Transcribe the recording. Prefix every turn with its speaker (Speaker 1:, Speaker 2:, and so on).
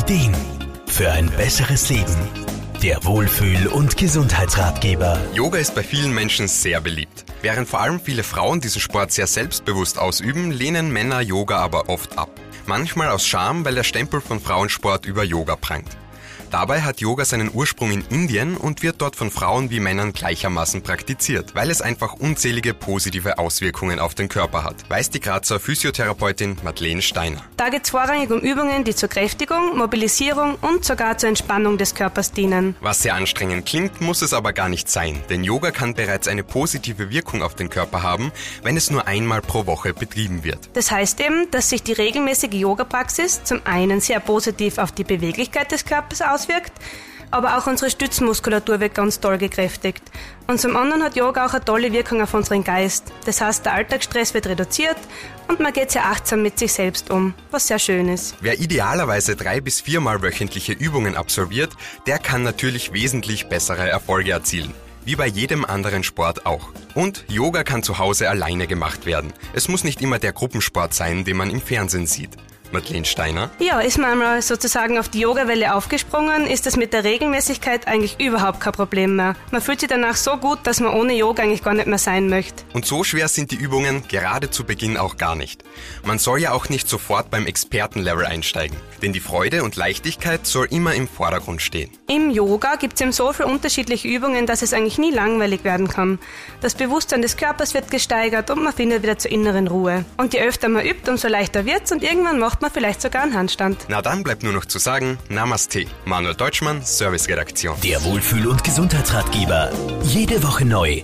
Speaker 1: Ideen für ein besseres Leben. Der Wohlfühl- und Gesundheitsratgeber.
Speaker 2: Yoga ist bei vielen Menschen sehr beliebt. Während vor allem viele Frauen diesen Sport sehr selbstbewusst ausüben, lehnen Männer Yoga aber oft ab. Manchmal aus Scham, weil der Stempel von Frauensport über Yoga prangt. Dabei hat Yoga seinen Ursprung in Indien und wird dort von Frauen wie Männern gleichermaßen praktiziert, weil es einfach unzählige positive Auswirkungen auf den Körper hat, weiß die Grazer Physiotherapeutin Madeleine Steiner.
Speaker 3: Da geht es vorrangig um Übungen, die zur Kräftigung, Mobilisierung und sogar zur Entspannung des Körpers dienen.
Speaker 2: Was sehr anstrengend klingt, muss es aber gar nicht sein, denn Yoga kann bereits eine positive Wirkung auf den Körper haben, wenn es nur einmal pro Woche betrieben wird.
Speaker 3: Das heißt eben, dass sich die regelmäßige Yoga-Praxis zum einen sehr positiv auf die Beweglichkeit des Körpers auswirkt, auswirkt, aber auch unsere Stützmuskulatur wird ganz toll gekräftigt. Und zum anderen hat Yoga auch eine tolle Wirkung auf unseren Geist. Das heißt, der Alltagsstress wird reduziert und man geht sehr achtsam mit sich selbst um, was sehr schön ist.
Speaker 2: Wer idealerweise drei bis viermal wöchentliche Übungen absolviert, der kann natürlich wesentlich bessere Erfolge erzielen. Wie bei jedem anderen Sport auch. Und Yoga kann zu Hause alleine gemacht werden. Es muss nicht immer der Gruppensport sein, den man im Fernsehen sieht. Madeleine Steiner?
Speaker 3: Ja, ist man einmal sozusagen auf die Yoga-Welle aufgesprungen, ist das mit der Regelmäßigkeit eigentlich überhaupt kein Problem mehr. Man fühlt sich danach so gut, dass man ohne Yoga eigentlich gar nicht mehr sein möchte.
Speaker 2: Und so schwer sind die Übungen gerade zu Beginn auch gar nicht. Man soll ja auch nicht sofort beim Expertenlevel einsteigen, denn die Freude und Leichtigkeit soll immer im Vordergrund stehen.
Speaker 3: Im Yoga gibt es eben so viele unterschiedliche Übungen, dass es eigentlich nie langweilig werden kann. Das Bewusstsein des Körpers wird gesteigert und man findet wieder zur inneren Ruhe. Und je öfter man übt, umso leichter wird's und irgendwann macht macht man vielleicht sogar einen Handstand.
Speaker 2: Na dann bleibt nur noch zu sagen, Namaste. Manuel Deutschmann, Serviceredaktion.
Speaker 1: Der Wohlfühl- und Gesundheitsratgeber. Jede Woche neu